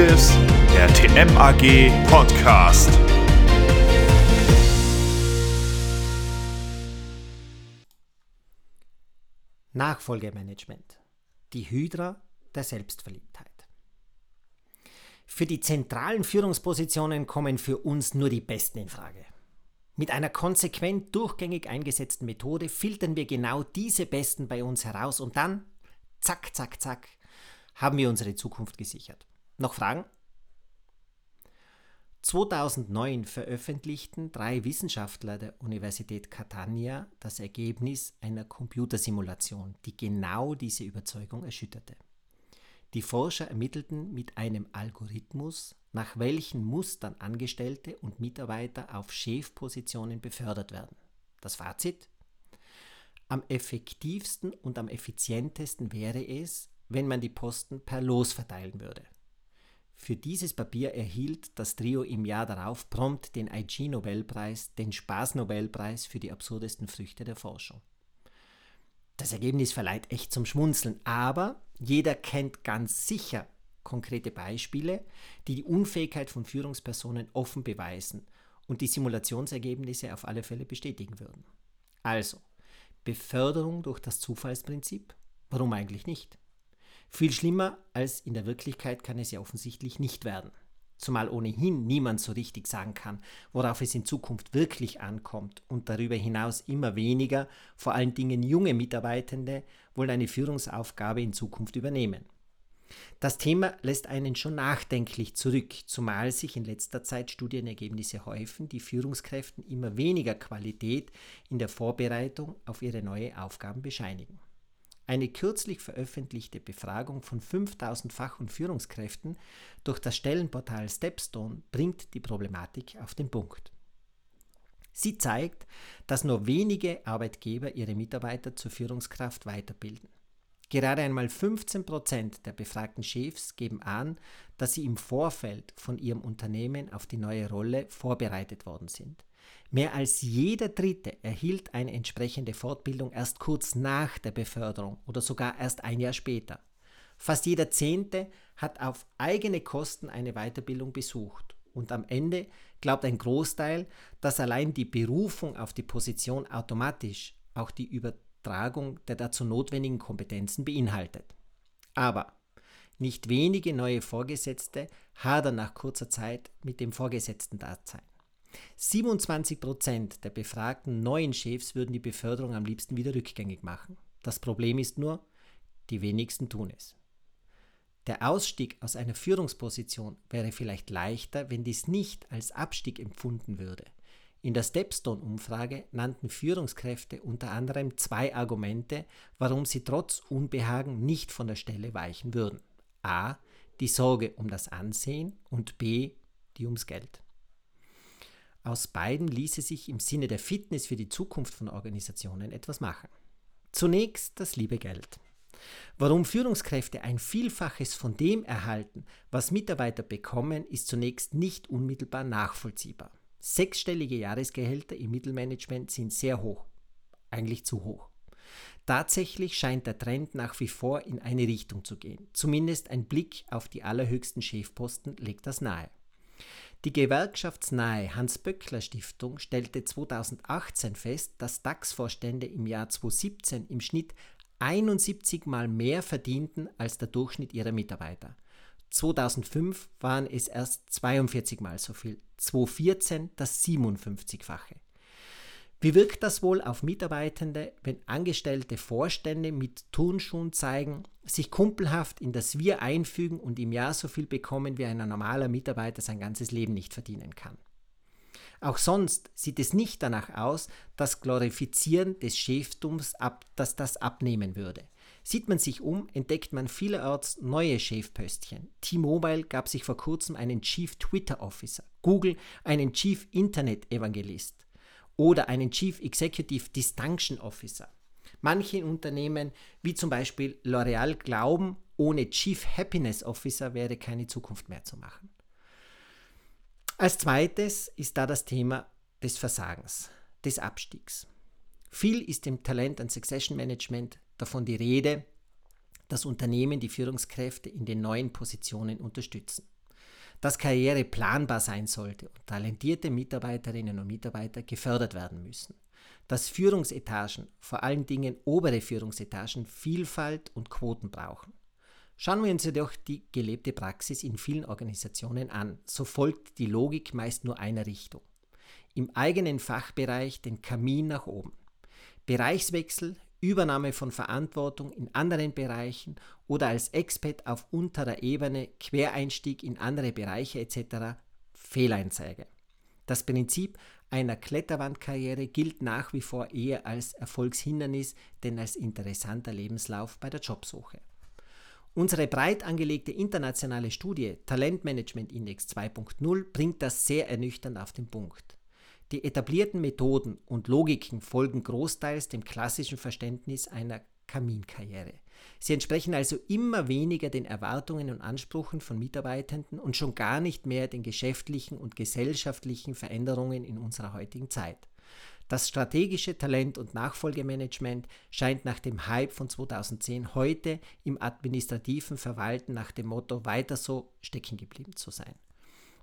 Executives, der TMAG Podcast. Nachfolgemanagement. Die Hydra der Selbstverliebtheit. Für die zentralen Führungspositionen kommen für uns nur die Besten in Frage. Mit einer konsequent durchgängig eingesetzten Methode filtern wir genau diese Besten bei uns heraus und dann, zack, zack, zack, haben wir unsere Zukunft gesichert. Noch Fragen? 2009 veröffentlichten drei Wissenschaftler der Universität Catania das Ergebnis einer Computersimulation, die genau diese Überzeugung erschütterte. Die Forscher ermittelten mit einem Algorithmus, nach welchen Mustern Angestellte und Mitarbeiter auf Chefpositionen befördert werden. Das Fazit? Am effektivsten und am effizientesten wäre es, wenn man die Posten per Los verteilen würde. Für dieses Papier erhielt das Trio im Jahr darauf prompt den IG-Nobelpreis, den Spaß-Nobelpreis für die absurdesten Früchte der Forschung. Das Ergebnis verleiht echt zum Schmunzeln, aber jeder kennt ganz sicher konkrete Beispiele, die die Unfähigkeit von Führungspersonen offen beweisen und die Simulationsergebnisse auf alle Fälle bestätigen würden. Also, Beförderung durch das Zufallsprinzip? Warum eigentlich nicht? Viel schlimmer als in der Wirklichkeit kann es ja offensichtlich nicht werden. Zumal ohnehin niemand so richtig sagen kann, worauf es in Zukunft wirklich ankommt und darüber hinaus immer weniger, vor allen Dingen junge Mitarbeitende, wohl eine Führungsaufgabe in Zukunft übernehmen. Das Thema lässt einen schon nachdenklich zurück, zumal sich in letzter Zeit Studienergebnisse häufen, die Führungskräften immer weniger Qualität in der Vorbereitung auf ihre neue Aufgaben bescheinigen. Eine kürzlich veröffentlichte Befragung von 5000 Fach- und Führungskräften durch das Stellenportal Stepstone bringt die Problematik auf den Punkt. Sie zeigt, dass nur wenige Arbeitgeber ihre Mitarbeiter zur Führungskraft weiterbilden. Gerade einmal 15 Prozent der befragten Chefs geben an, dass sie im Vorfeld von ihrem Unternehmen auf die neue Rolle vorbereitet worden sind. Mehr als jeder Dritte erhielt eine entsprechende Fortbildung erst kurz nach der Beförderung oder sogar erst ein Jahr später. Fast jeder Zehnte hat auf eigene Kosten eine Weiterbildung besucht. Und am Ende glaubt ein Großteil, dass allein die Berufung auf die Position automatisch auch die Übertragung der dazu notwendigen Kompetenzen beinhaltet. Aber nicht wenige neue Vorgesetzte hadern nach kurzer Zeit mit dem Vorgesetzten-Dasein. 27 Prozent der befragten neuen Chefs würden die Beförderung am liebsten wieder rückgängig machen. Das Problem ist nur, die wenigsten tun es. Der Ausstieg aus einer Führungsposition wäre vielleicht leichter, wenn dies nicht als Abstieg empfunden würde. In der Stepstone-Umfrage nannten Führungskräfte unter anderem zwei Argumente, warum sie trotz Unbehagen nicht von der Stelle weichen würden. A. Die Sorge um das Ansehen und B. Die ums Geld. Aus beiden ließe sich im Sinne der Fitness für die Zukunft von Organisationen etwas machen. Zunächst das liebe Geld. Warum Führungskräfte ein Vielfaches von dem erhalten, was Mitarbeiter bekommen, ist zunächst nicht unmittelbar nachvollziehbar. Sechsstellige Jahresgehälter im Mittelmanagement sind sehr hoch, eigentlich zu hoch. Tatsächlich scheint der Trend nach wie vor in eine Richtung zu gehen. Zumindest ein Blick auf die allerhöchsten Chefposten legt das nahe. Die gewerkschaftsnahe Hans-Böckler-Stiftung stellte 2018 fest, dass DAX-Vorstände im Jahr 2017 im Schnitt 71 Mal mehr verdienten als der Durchschnitt ihrer Mitarbeiter. 2005 waren es erst 42 Mal so viel, 2014 das 57-fache. Wie wirkt das wohl auf Mitarbeitende, wenn angestellte Vorstände mit Turnschuhen zeigen, sich kumpelhaft in das Wir einfügen und im Jahr so viel bekommen, wie ein normaler Mitarbeiter sein ganzes Leben nicht verdienen kann? Auch sonst sieht es nicht danach aus, dass Glorifizieren des Cheftums ab, dass das abnehmen würde. Sieht man sich um, entdeckt man vielerorts neue Chefpöstchen. T-Mobile gab sich vor kurzem einen Chief Twitter Officer, Google einen Chief Internet Evangelist oder einen Chief Executive Distinction Officer. Manche Unternehmen, wie zum Beispiel L'Oreal, glauben, ohne Chief Happiness Officer wäre keine Zukunft mehr zu machen. Als zweites ist da das Thema des Versagens, des Abstiegs. Viel ist im Talent- und Succession Management davon die Rede, dass Unternehmen die Führungskräfte in den neuen Positionen unterstützen. Dass Karriere planbar sein sollte und talentierte Mitarbeiterinnen und Mitarbeiter gefördert werden müssen, dass Führungsetagen, vor allen Dingen obere Führungsetagen, Vielfalt und Quoten brauchen. Schauen wir uns jedoch die gelebte Praxis in vielen Organisationen an, so folgt die Logik meist nur einer Richtung. Im eigenen Fachbereich den Kamin nach oben. Bereichswechsel, Übernahme von Verantwortung in anderen Bereichen oder als Expat auf unterer Ebene, Quereinstieg in andere Bereiche etc. Fehleinzeige. Das Prinzip einer Kletterwandkarriere gilt nach wie vor eher als Erfolgshindernis, denn als interessanter Lebenslauf bei der Jobsuche. Unsere breit angelegte internationale Studie Talentmanagement Index 2.0 bringt das sehr ernüchternd auf den Punkt. Die etablierten Methoden und Logiken folgen großteils dem klassischen Verständnis einer Kaminkarriere. Sie entsprechen also immer weniger den Erwartungen und Ansprüchen von Mitarbeitenden und schon gar nicht mehr den geschäftlichen und gesellschaftlichen Veränderungen in unserer heutigen Zeit. Das strategische Talent- und Nachfolgemanagement scheint nach dem Hype von 2010 heute im administrativen Verwalten nach dem Motto weiter so stecken geblieben zu sein.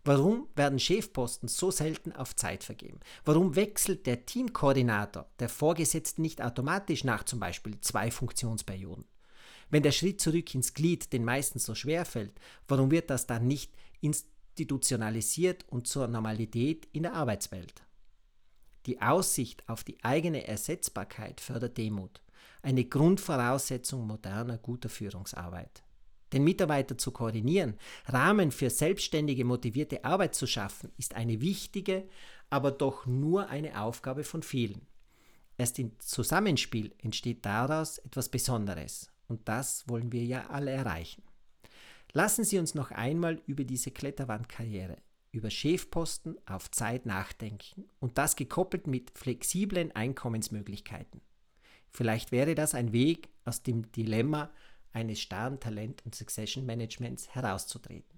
Warum werden Chefposten so selten auf Zeit vergeben? Warum wechselt der Teamkoordinator, der Vorgesetzte nicht automatisch nach zum Beispiel zwei Funktionsperioden? Wenn der Schritt zurück ins Glied den meisten so schwer fällt, warum wird das dann nicht institutionalisiert und zur Normalität in der Arbeitswelt? Die Aussicht auf die eigene Ersetzbarkeit fördert Demut, eine Grundvoraussetzung moderner guter Führungsarbeit den Mitarbeiter zu koordinieren, Rahmen für selbstständige, motivierte Arbeit zu schaffen, ist eine wichtige, aber doch nur eine Aufgabe von vielen. Erst im Zusammenspiel entsteht daraus etwas Besonderes und das wollen wir ja alle erreichen. Lassen Sie uns noch einmal über diese Kletterwandkarriere, über Chefposten auf Zeit nachdenken und das gekoppelt mit flexiblen Einkommensmöglichkeiten. Vielleicht wäre das ein Weg aus dem Dilemma eines starren Talent- und Succession Managements herauszutreten.